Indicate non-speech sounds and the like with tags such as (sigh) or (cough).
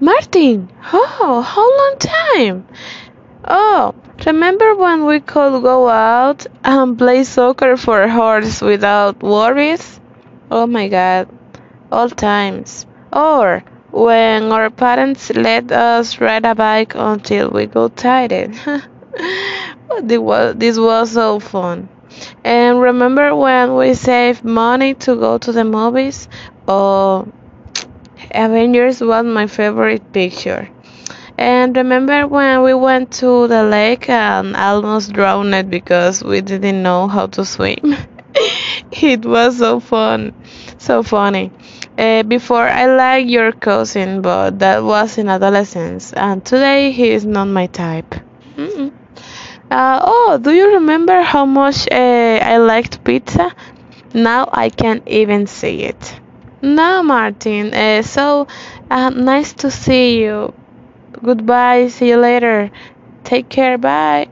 Martin, oh, how long time? Oh, remember when we could go out and play soccer for hours without worries? Oh my god, all times. Or when our parents let us ride a bike until we got tired. (laughs) This was, this was so fun. And remember when we saved money to go to the movies? Oh, Avengers was my favorite picture. And remember when we went to the lake and almost drowned because we didn't know how to swim? (laughs) It was so fun, so funny. Uh, before I liked your cousin, but that was in adolescence, and today he is not my type. Mm-mm. Uh, oh, do you remember how much uh, I liked pizza? Now I can't even see it. No, Martin. Uh, so uh, nice to see you. Goodbye. See you later. Take care. Bye.